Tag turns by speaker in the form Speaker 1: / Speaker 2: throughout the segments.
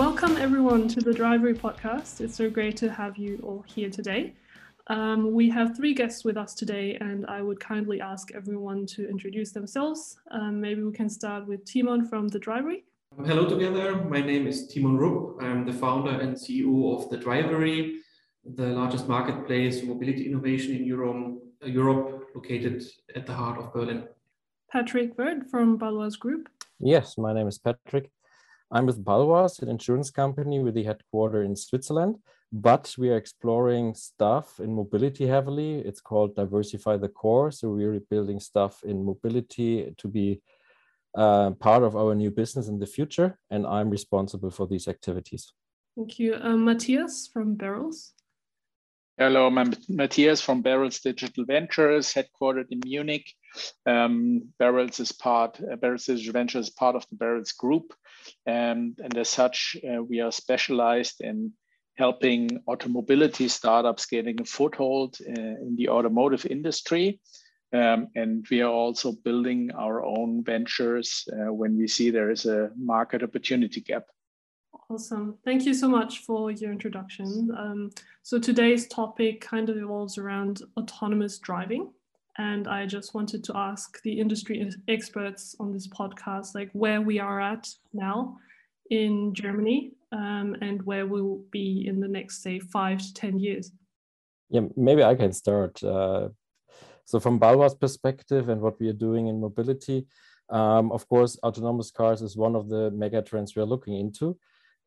Speaker 1: welcome everyone to the Drivery podcast. It's so great to have you all here today. Um, we have three guests with us today, and I would kindly ask everyone to introduce themselves. Um, maybe we can start with Timon from the Drivery.
Speaker 2: Hello together, my name is Timon Rupp. I'm the founder and CEO of the Drivery, the largest marketplace for mobility innovation in Europe, Europe located at the heart of Berlin.
Speaker 1: Patrick Wirth from Baloise Group.
Speaker 3: Yes, my name is Patrick. I'm with Baloise, an insurance company with the headquarter in Switzerland, but we are exploring stuff in mobility heavily. It's called Diversify the Core. So we're building stuff in mobility to be uh, part of our new business in the future. And I'm responsible for these activities.
Speaker 1: Thank you. Um, Matthias from Berylls.
Speaker 4: Hello, I'm Matthias from Berylls Digital Ventures, headquartered in Munich. Um, Berylls is part, uh, Berylls Digital Ventures is part of the Berylls Group. Um, and as such, uh, we are specialized in helping automobility startups getting a foothold uh, in the automotive industry. Um, and we are also building our own ventures uh, when we see there is a market opportunity gap.
Speaker 1: Awesome. Thank you so much for your introduction. Um, so today's topic kind of evolves around autonomous driving. And I just wanted to ask the industry experts on this podcast, like where we are at now in Germany um, and where we'll be in the next, say, five to 10 years.
Speaker 3: Yeah, maybe I can start. Uh, so from Baloise perspective and what we are doing in mobility, um, of course, autonomous cars is one of the mega trends we are looking into.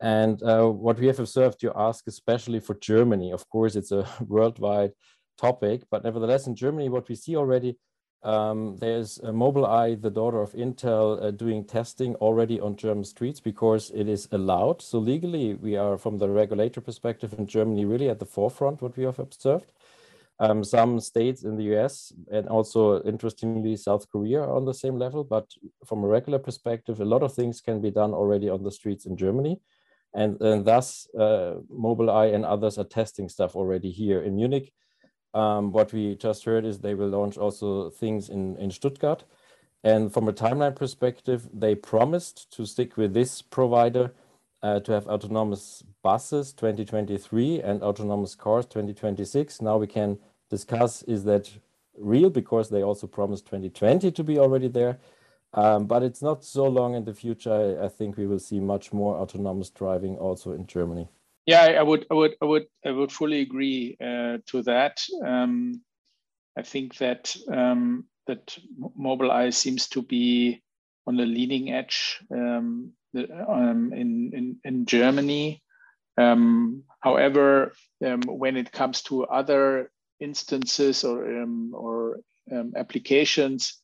Speaker 3: And uh, what we have observed, you ask, especially for Germany, of course, it's a worldwide topic, but nevertheless, in Germany, what we see already, um, there's Mobileye, the daughter of Intel, uh, doing testing already on German streets because it is allowed. So legally, we are, from the regulator perspective in Germany, really at the forefront, what we have observed. Um, some states in the US and also interestingly South Korea are on the same level, but from a regular perspective, a lot of things can be done already on the streets in Germany. And, and thus, uh, Mobileye and others are testing stuff already here in Munich. Um, what we just heard is they will launch also things in, in Stuttgart. And from a timeline perspective, they promised to stick with this provider uh, to have autonomous buses 2023 and autonomous cars 2026. Now we can discuss is that real because they also promised 2020 to be already there. Um, but it's not so long in the future. I, I, think we will see much more autonomous driving also in Germany.
Speaker 4: Yeah, I would, I would, I would, I would fully agree uh, to that. Um, I think that um, that Mobileye seems to be on the leading edge um, um, in, in in Germany. Um, however, when it comes to other instances or or applications,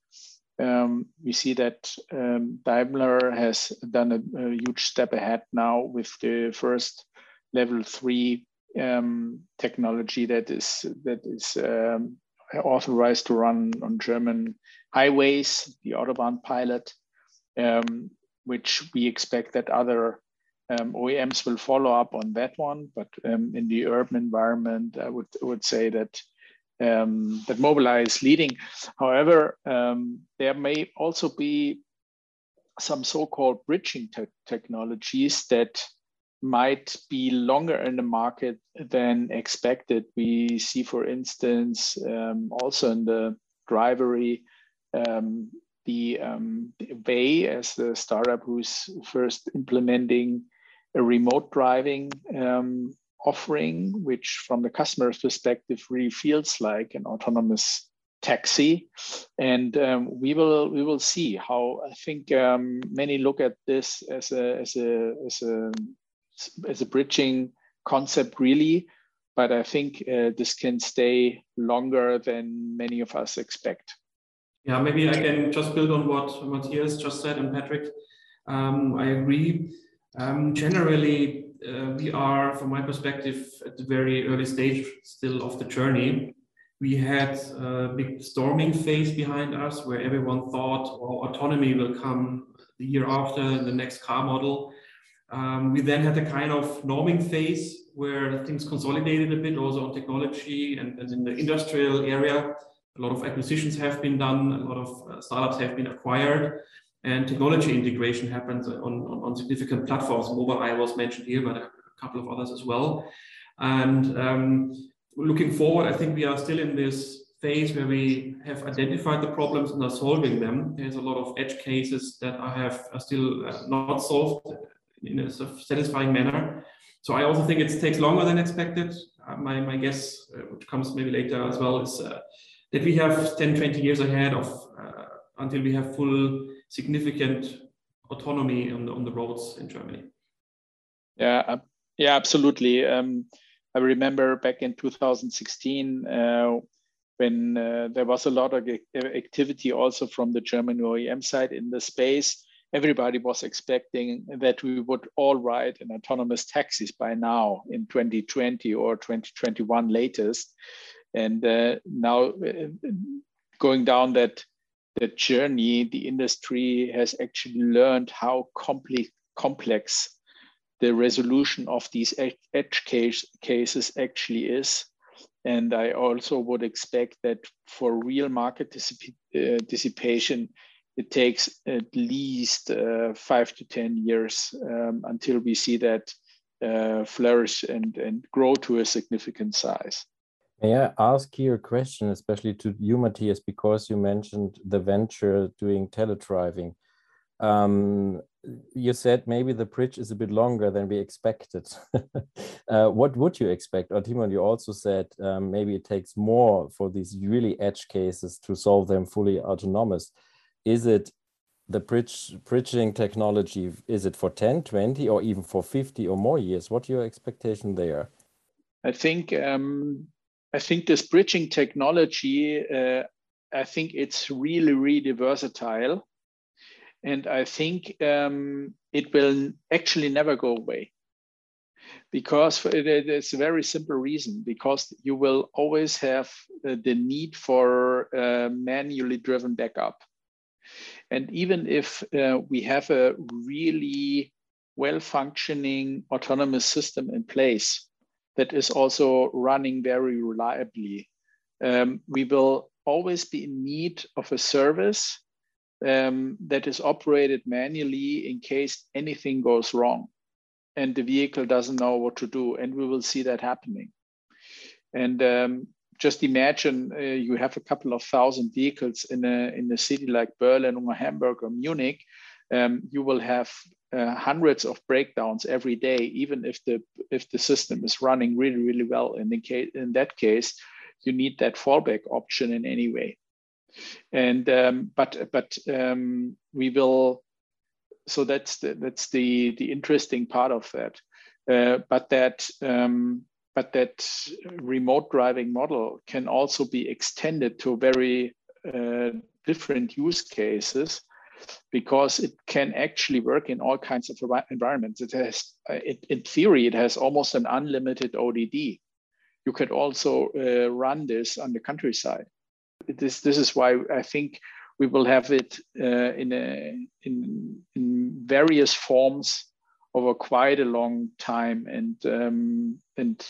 Speaker 4: um, we see that um, Daimler has done a, a, huge step ahead now with the first level three um, technology that is that is um, authorized to run on German highways, the Autobahn pilot, um, which we expect that other um, OEMs will follow up on that one. But in the urban environment, I would would say that um, that Mobileye is leading. However, um, there may also be some so-called bridging te technologies that might be longer in the market than expected. We see, for instance, um, also in the drivery, um, the, um, Vay as the startup who's first implementing a remote driving um, offering, which from the customer's perspective really feels like an autonomous taxi. And um, we will we will see how I think um, many look at this as a as a as a as a bridging concept really. But I think uh, this can stay longer than many of us expect.
Speaker 2: Yeah, maybe I can just build on what Matthias just said and Patrick. Um, I agree. Um, generally, uh, we are, from my perspective, at the very early stage still of the journey. We had a big storming phase behind us where everyone thought oh, autonomy will come the year after the next car model. Um, we then had a kind of norming phase where things consolidated a bit also on technology and, and in the industrial area. A lot of acquisitions have been done, a lot of uh, startups have been acquired. and technology integration happens on, on, on significant platforms. Mobileye was mentioned here, but a couple of others as well. And um, looking forward, I think we are still in this phase where we have identified the problems and are solving them. There's a lot of edge cases that I have are still uh, not solved in a satisfying manner. So I also think it takes longer than expected. Uh, my, my guess, uh, which comes maybe later as well, is uh, that we have 10, 20 years ahead of uh, until we have full significant autonomy on the, on the roads in Germany.
Speaker 4: Yeah, yeah, absolutely. Um, I remember back in 2016 uh, when uh, there was a lot of activity also from the German OEM side in the space. Everybody was expecting that we would all ride in autonomous taxis by now in 2020 or 2021 latest. And uh, now uh, going down that that journey, the industry has actually learned how complex complex the resolution of these edge case, cases actually is. And I also would expect that for real market uh, dissipation, it takes at least uh, five to 10 years um, until we see that uh, flourish and, and grow to a significant size.
Speaker 3: May I ask you a question, especially to you, Matthias, because you mentioned the venture doing teledriving. Um, you said maybe the bridge is a bit longer than we expected. uh, what would you expect? Or Timon, you also said um, maybe it takes more for these really edge cases to solve them fully autonomous. Is it the bridge bridging technology? Is it for 10, 20, or even for 50 or more years? What your expectation there?
Speaker 4: I think um, I think this bridging technology. Uh, I think it's really really versatile and I think um, it will actually never go away because it's a very simple reason because you will always have uh, the need for uh, manually driven backup. And even if uh, we have a really well functioning autonomous system in place that is also running very reliably, um, we will always be in need of a service um, that is operated manually in case anything goes wrong and the vehicle doesn't know what to do. And we will see that happening. And um, just imagine uh, you have a couple of thousand vehicles in a, in a city like Berlin or Hamburg or Munich. Um, you will have uh, hundreds of breakdowns every day, even if the if the system is running really really well. In case in that case, you need that fallback option in any way and um, but but um, we will so that's the, that's the the interesting part of that uh, but that um, but that remote driving model can also be extended to very uh, different use cases because it can actually work in all kinds of environments. It has, it, in theory, it has almost an unlimited ODD. You could also uh, run this on the countryside this this is why I think we will have it uh, in a in in various forms over quite a long time, and um, and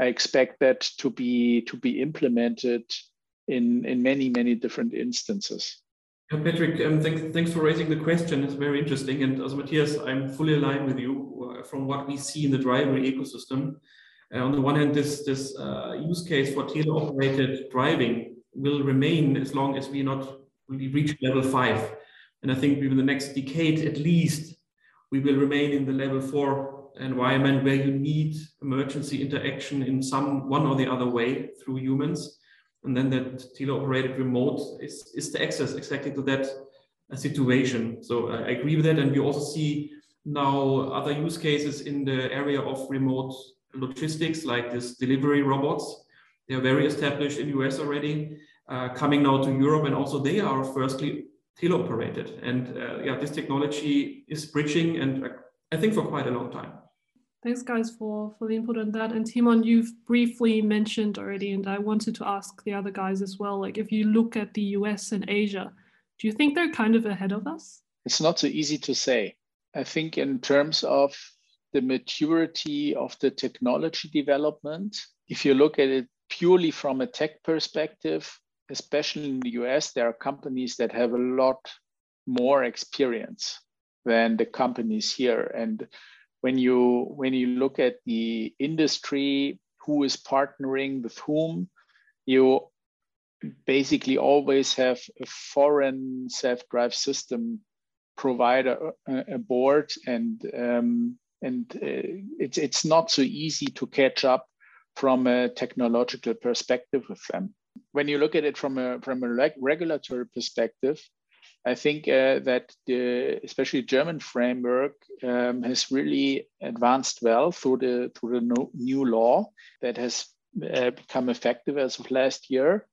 Speaker 4: I expect that to be to be implemented in in many many different instances.
Speaker 2: Yeah, Patrick, um, thanks, thanks for raising the question. It's very interesting. And as Matthias, I'm fully aligned with you uh, from what we see in the driver ecosystem. Uh, on the one hand, this, this uh, use case for teleoperated driving will remain as long as we not we reach level five. And I think within the next decade at least, we will remain in the level four environment where you need emergency interaction in some one or the other way through humans. And then that teleoperated remote is, is the access exactly to that uh, situation. So I agree with that. And we also see now other use cases in the area of remote logistics, like this delivery robots. They are very established in US already uh, coming now to Europe, and also they are firstly teleoperated. And uh, yeah, this technology is bridging, and uh, I think for quite a long time.
Speaker 1: Thanks, guys, for for the input on that. And Timon, you've briefly mentioned already, and I wanted to ask the other guys as well. Like, if you look at the US and Asia, do you think they're kind of ahead of us?
Speaker 4: It's not so easy to say. I think in terms of the maturity of the technology development, if you look at it purely from a tech perspective, especially in the US, there are companies that have a lot more experience than the companies here. And when you when you look at the industry, who is partnering with whom, you basically always have a foreign self-drive system provider uh, aboard, and um, and uh, it's it's not so easy to catch up from a technological perspective with them. When you look at it from a from a regulatory perspective, I think uh, that the especially German framework um, has really advanced well through the through the no, new law that has uh, become effective as of last year,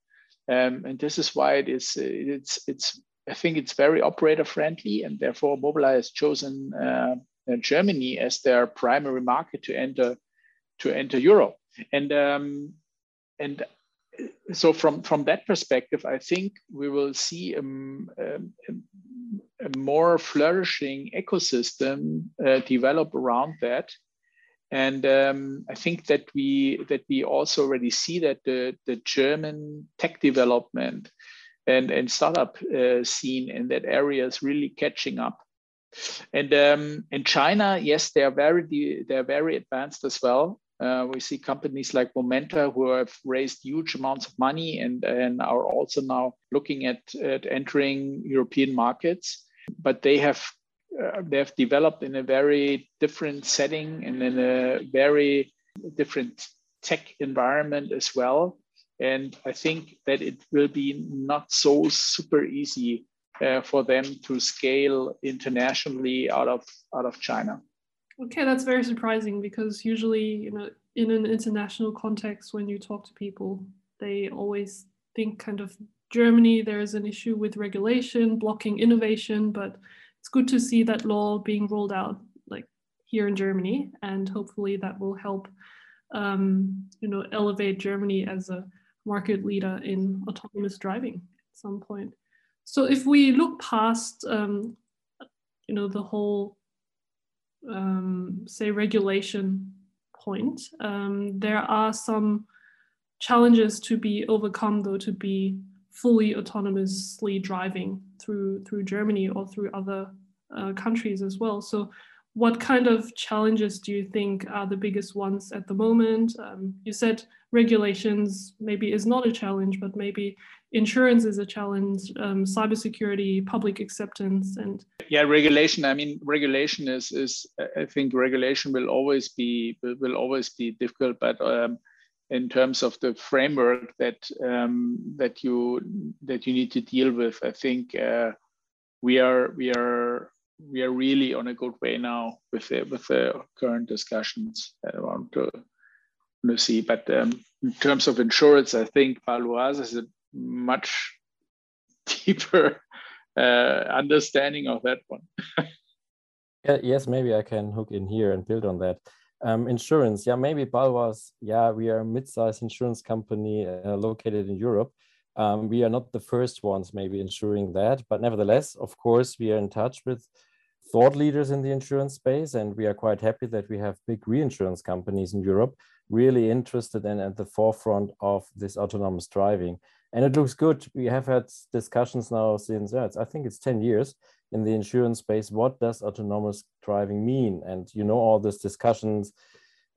Speaker 4: um, and this is why it is it's it's I think it's very operator friendly, and therefore Mobileye has chosen uh, Germany as their primary market to enter to enter Europe. And um, and so from from that perspective, I think we will see a, a, a more flourishing ecosystem uh, develop around that. And um, I think that we that we also already see that the, the German tech development and, and startup uh, scene in that area is really catching up. And um, in China, yes, they are very they are very advanced as well. Uh, we see companies like Momenta who have raised huge amounts of money and, and are also now looking at, at entering European markets. But they have uh, they have developed in a very different setting and in a very different tech environment as well. And I think that it will be not so super easy uh, for them to scale internationally out of out of China.
Speaker 1: Okay, that's very surprising because usually, you know, in an international context, when you talk to people, they always think kind of Germany, there is an issue with regulation blocking innovation, but it's good to see that law being rolled out like here in Germany, and hopefully that will help, um, you know, elevate Germany as a market leader in autonomous driving at some point. So if we look past, um, you know, the whole, um, say, regulation point, um, there are some challenges to be overcome, though, to be fully autonomously driving through through Germany or through other uh, countries as well. So what kind of challenges do you think are the biggest ones at the moment? Um, you said regulations maybe is not a challenge, but maybe insurance is a challenge, um, cybersecurity, public acceptance, and
Speaker 4: yeah, regulation. I mean, regulation is is I think regulation will always be will always be difficult, but um, in terms of the framework that um, that you that you need to deal with, I think uh, we are we are we are really on a good way now with the, with the current discussions around the Lucy. But um, in terms of insurance, I think Baloise has a much deeper uh, understanding of that one.
Speaker 3: yeah, yes, maybe I can hook in here and build on that. Um, insurance, yeah, maybe Baloise, yeah, we are a mid-sized insurance company uh, located in Europe. Um, we are not the first ones maybe ensuring that, but nevertheless, of course, we are in touch with thought leaders in the insurance space, and we are quite happy that we have big reinsurance companies in Europe really interested and at the forefront of this autonomous driving. And it looks good. We have had discussions now since, yeah, I think it's 10 years in the insurance space. What does autonomous driving mean? And you know, all these discussions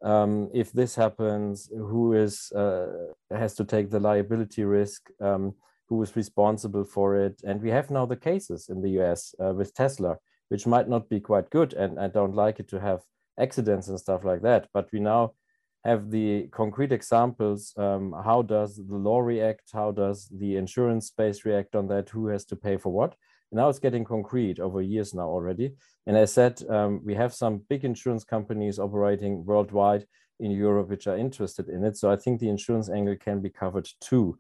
Speaker 3: um, if this happens, who is uh, has to take the liability risk, um, who is responsible for it, and we have now the cases in the U.S. Uh, with Tesla, which might not be quite good, and I don't like it to have accidents and stuff like that. But we now have the concrete examples. Um, how does the law react? How does the insurance space react on that? Who has to pay for what? Now it's getting concrete over years now already. And I said, um, we have some big insurance companies operating worldwide in Europe which are interested in it. So I think the insurance angle can be covered too.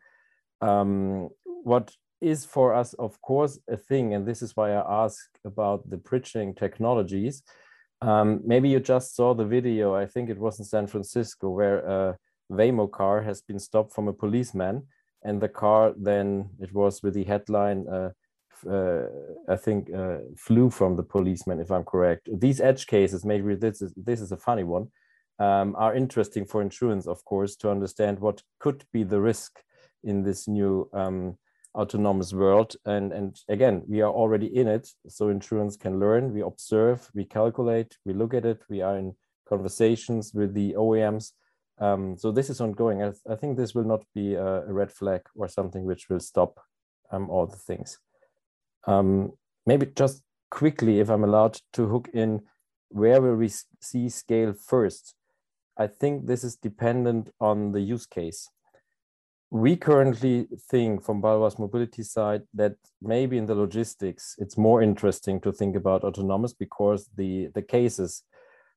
Speaker 3: Um, what is for us, of course, a thing, and this is why I ask about the bridging technologies. Um, maybe you just saw the video, I think it was in San Francisco, where a Waymo car has been stopped from a policeman and the car then it was with the headline uh, uh, I think, uh, flew from the policeman, if I'm correct. These edge cases, maybe this is this is a funny one, um, are interesting for insurance, of course, to understand what could be the risk in this new um, autonomous world. And, and again, we are already in it. So insurance can learn, we observe, we calculate, we look at it, we are in conversations with the OEMs. Um, so this is ongoing. I, I, think this will not be a, a, red flag or something which will stop um, all the things. Um, maybe just quickly, if I'm allowed to hook in, where will we see scale first? I think this is dependent on the use case we currently think from Baloise mobility side that maybe in the logistics, it's more interesting to think about autonomous because the, the cases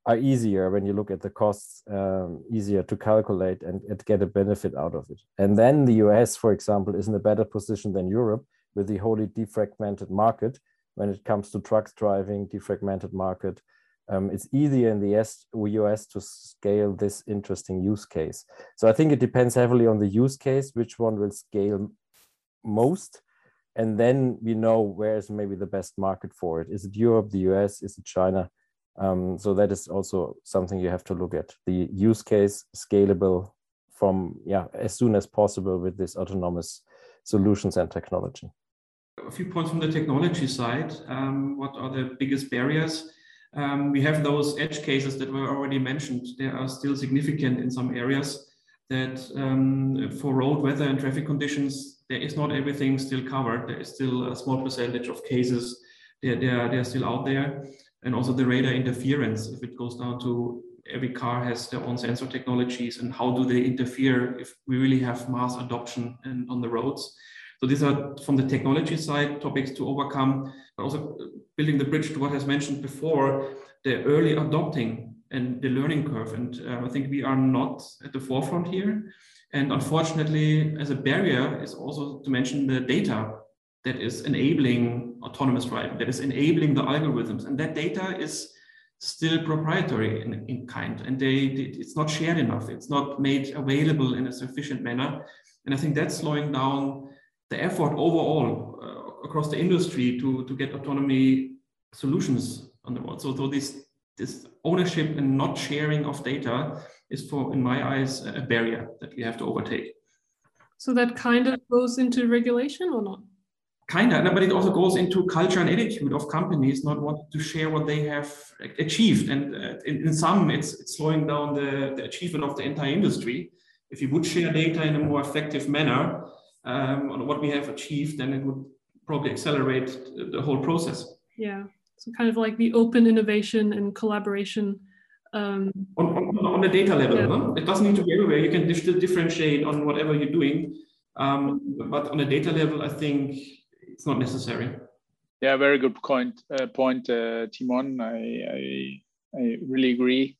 Speaker 3: are easier when you look at the costs, um, easier to calculate and, and get a benefit out of it. And then the US, for example, is in a better position than Europe with the wholly defragmented market when it comes to trucks driving, defragmented market, um, it's easier in the US to scale this interesting use case. So I think it depends heavily on the use case, which one will scale most. And then we know where is maybe the best market for it. Is it Europe, the US, is it China? Um, so that is also something you have to look at. The use case scalable from yeah as soon as possible with this autonomous solutions and technology.
Speaker 2: A few points from the technology side. Um, what are the biggest barriers? Um, we have those edge cases that were already mentioned. They are still significant in some areas that um, for road weather and traffic conditions, there is not everything still covered. There is still a small percentage of cases they're, they're, they're still out there. And also the radar interference, if it goes down to every car has their own sensor technologies and how do they interfere if we really have mass adoption in, on the roads. So these are from the technology side topics to overcome, but also building the bridge to what has mentioned before, the early adopting and the learning curve. And uh, I think we are not at the forefront here. And unfortunately, as a barrier is also to mention the data that is enabling autonomous driving, that is enabling the algorithms. And that data is still proprietary in, in kind, and they, they, it's not shared enough. It's not made available in a sufficient manner. And I think that's slowing down the effort overall uh, across the industry to, to get autonomy solutions on the road. So, so this, this ownership and not sharing of data is for, in my eyes, a barrier that we have to overtake.
Speaker 1: So that kind of goes into regulation or not?
Speaker 2: Kind of, but it also goes into culture and attitude of companies not wanting to share what they have achieved. And uh, in, in, some, it's, it's slowing down the, the achievement of the entire industry. If you would share data in a more effective manner, um, on what we have achieved, then it would probably accelerate the whole process.
Speaker 1: Yeah, so kind of like the open innovation and collaboration. Um,
Speaker 2: on, on, on the data level, yeah. huh? it doesn't need to be everywhere. You can differentiate on whatever you're doing, um, but on a data level, I think it's not necessary.
Speaker 4: Yeah, very good point. Uh, point, uh, Timon. I, I, I really agree,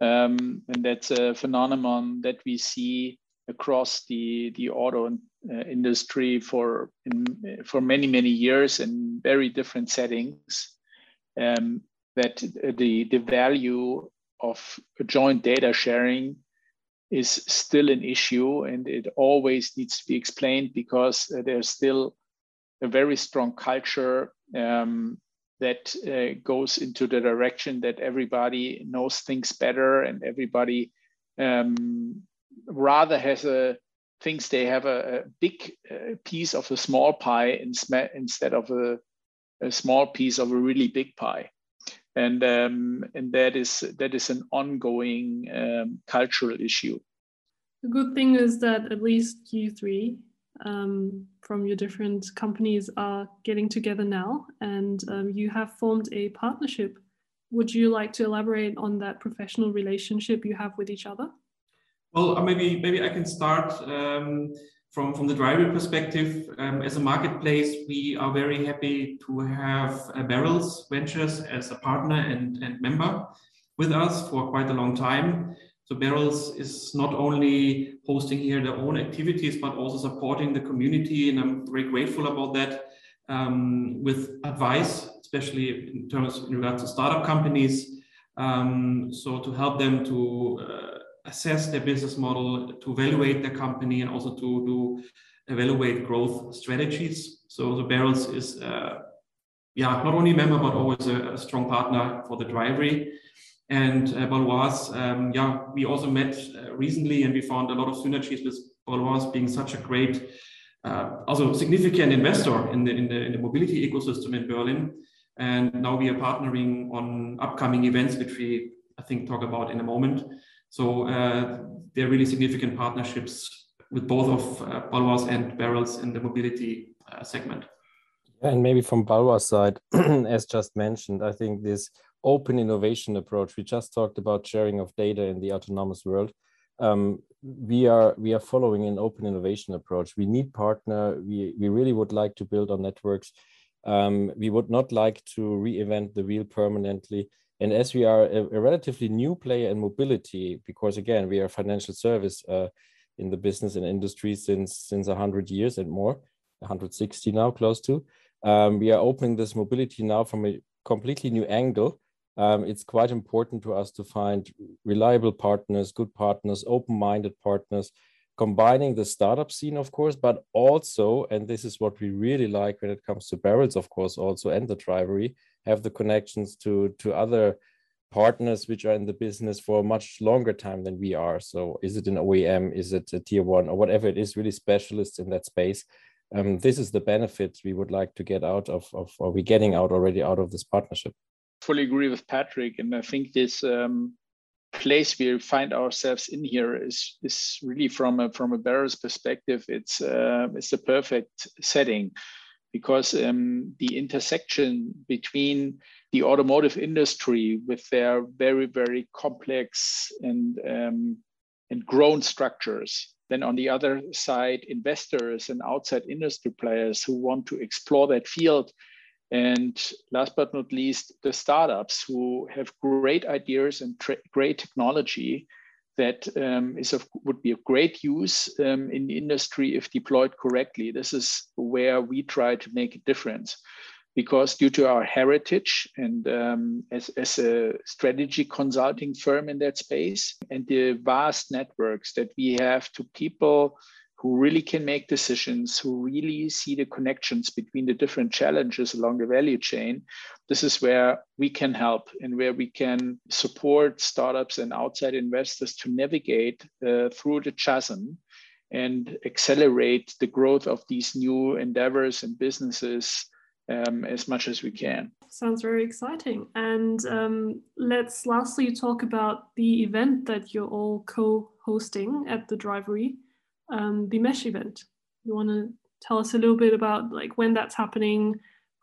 Speaker 4: um, and that's a phenomenon that we see across the the auto uh, industry for in, for many many years in very different settings. Um, that the the value of joint data sharing is still an issue, and it always needs to be explained because there's still a very strong culture um, that uh, goes into the direction that everybody knows things better and everybody um, rather has a thinks they have a, a big uh, piece of a small pie instead of a, a, small piece of a really big pie. And um, and that is that is an ongoing um, cultural issue.
Speaker 1: The good thing is that at least you three um, from your different companies are getting together now and um, you have formed a partnership. Would you like to elaborate on that professional relationship you have with each other
Speaker 2: well, uh, maybe maybe I can start um, from from the driver perspective. Um, as a marketplace, we are very happy to have uh, Berylls Ventures as a partner and, and member with us for quite a long time. So Berylls is not only hosting here their own activities, but also supporting the community, and I'm very grateful about that. Um, with advice, especially in terms in regards to startup companies, um, so to help them to uh, assess their business model, to evaluate their company, and also to, to evaluate growth strategies. So the Berylls is, uh, yeah, not only a member but always a, a strong partner for the Drivery. And uh, Baloise, um, yeah, we also met uh, recently, and we found a lot of synergies with Baloise being such a great uh, also significant investor in the, in the in the mobility ecosystem in Berlin. And now we are partnering on upcoming events, which we I think talk about in a moment. So uh, there are really significant partnerships with both of uh, Baloise and Berylls in the mobility uh, segment.
Speaker 3: And maybe from Baloise side, as just mentioned, I think this open innovation approach, we just talked about sharing of data in the autonomous world. Um, we are we are following an open innovation approach. We need partner. We we really would like to build on networks. Um, we would not like to reinvent the wheel permanently. And as we are a, a, relatively new player in mobility, because again we are financial service uh, in the business and industry since since hundred years and more, 160 now, close to. Um, we are opening this mobility now from a completely new angle. Um, it's quite important to us to find reliable partners, good partners, open-minded partners, combining the startup scene, of course, but also, and this is what we really like when it comes to Berylls, of course, also and the drivery, have the connections to to other partners which are in the business for a much longer time than we are. So is it an OEM, is it a tier one? Or whatever it is, really specialists in that space. Um, this is the benefit we would like to get out of, of are we getting out already out of this partnership.
Speaker 4: Fully agree with patrick and i think this um, place we find ourselves in here is is really from a from a Berylls perspective it's uh, it's the perfect setting because um, the intersection between the automotive industry with their very very complex and um, and grown structures then on the other side, investors and outside industry players who want to explore that field. And last but not least, the startups who have great ideas and great technology that um, is of, would be of great use um, in the industry if deployed correctly. This is where we try to make a difference because due to our heritage and um, as, as a strategy consulting firm in that space and the vast networks that we have to people who really can make decisions, who really see the connections between the different challenges along the value chain, this is where we can help and where we can support startups and outside investors to navigate uh, through the chasm and accelerate the growth of these new endeavors and businesses um, as much as we can.
Speaker 1: Sounds very exciting. And um, let's lastly talk about the event that you're all co-hosting at the Drivery, um, the Mesh event. You want to tell us a little bit about like when that's happening,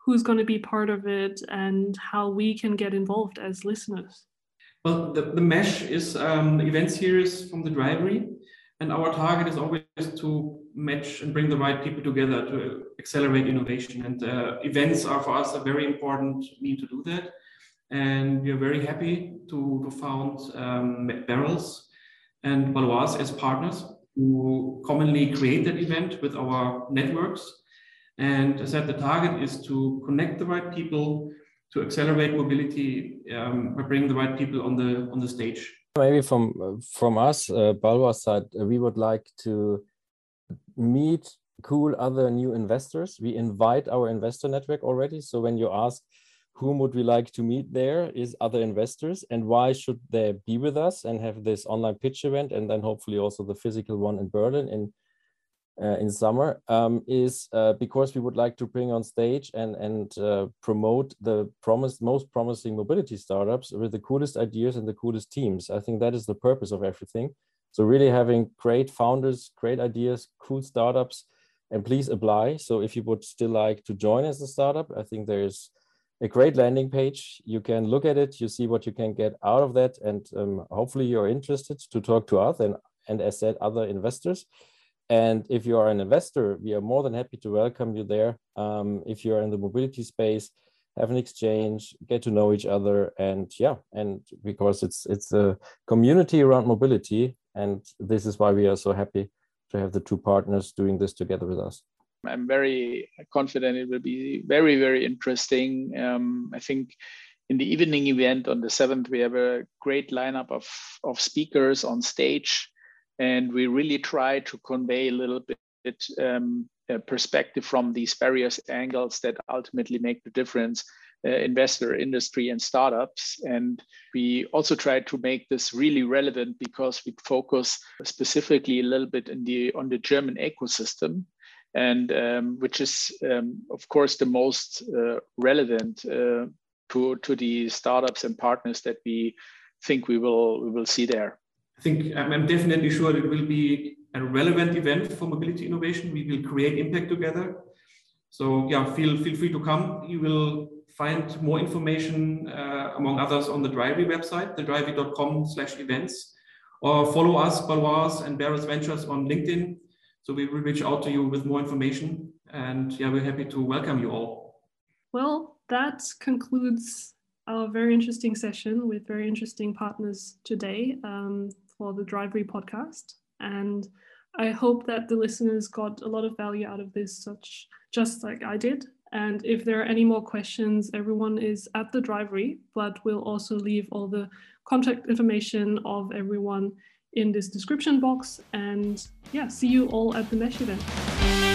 Speaker 1: who's going to be part of it, and how we can get involved as listeners?
Speaker 2: Well, the, the Mesh is um, event series from the Drivery. And our target is always to match and bring the right people together to accelerate innovation. And uh, events are for us a very important mean to do that. And we are very happy to, to found um, Berylls and Baloise as partners who commonly create that event with our networks. And I said, the target is to connect the right people to accelerate mobility um, by bringing the right people on the on the stage.
Speaker 3: Maybe from from us, uh, Baloise side, uh, we would like to meet cool other new investors. We invite our investor network already. So when you ask whom would we like to meet there is other investors and why should they be with us and have this online pitch event and then hopefully also the physical one in Berlin in uh, in summer um, is uh, because we would like to bring on stage and and uh, promote the promised most promising mobility startups with the coolest ideas and the coolest teams. I think that is the purpose of everything. So really having great founders, great ideas, cool startups, and please apply. So if you would still like to join as a startup, I think there's a great landing page. You can look at it, you see what you can get out of that, and um, hopefully you're interested to talk to us and and as said other investors. And if you are an investor, we are more than happy to welcome you there. Um, if you are in the mobility space, have an exchange, get to know each other, and yeah, and because it's it's a community around mobility, and this is why we are so happy to have the two partners doing this together with us.
Speaker 4: I'm very confident it will be very very interesting. Um, I think in the evening event on the seventh, we have a great lineup of of speakers on stage and we really try to convey a little bit um, perspective from these various angles that ultimately make the difference uh, investor industry and startups and we also try to make this really relevant because we focus specifically a little bit in the on the german ecosystem and um, which is, um, of course, the most uh, relevant uh, to to the startups and partners that we think we will we will see there.
Speaker 2: I think I'm definitely sure it will be a relevant event for mobility innovation. We will create impact together. So yeah, feel feel free to come. You will find more information, uh, among others, on the Drivery website, thedrivery.com slash events, or follow us, Baloise and Berylls Ventures on LinkedIn. So we will reach out to you with more information. And yeah, we're happy to welcome you all.
Speaker 1: Well, that concludes our very interesting session with very interesting partners today um, for the Drivery podcast. And I hope that the listeners got a lot of value out of this, such just like I did. And if there are any more questions, everyone is at the Drivery, but we'll also leave all the contact information of everyone in this description box. And yeah, see you all at the Mesh event.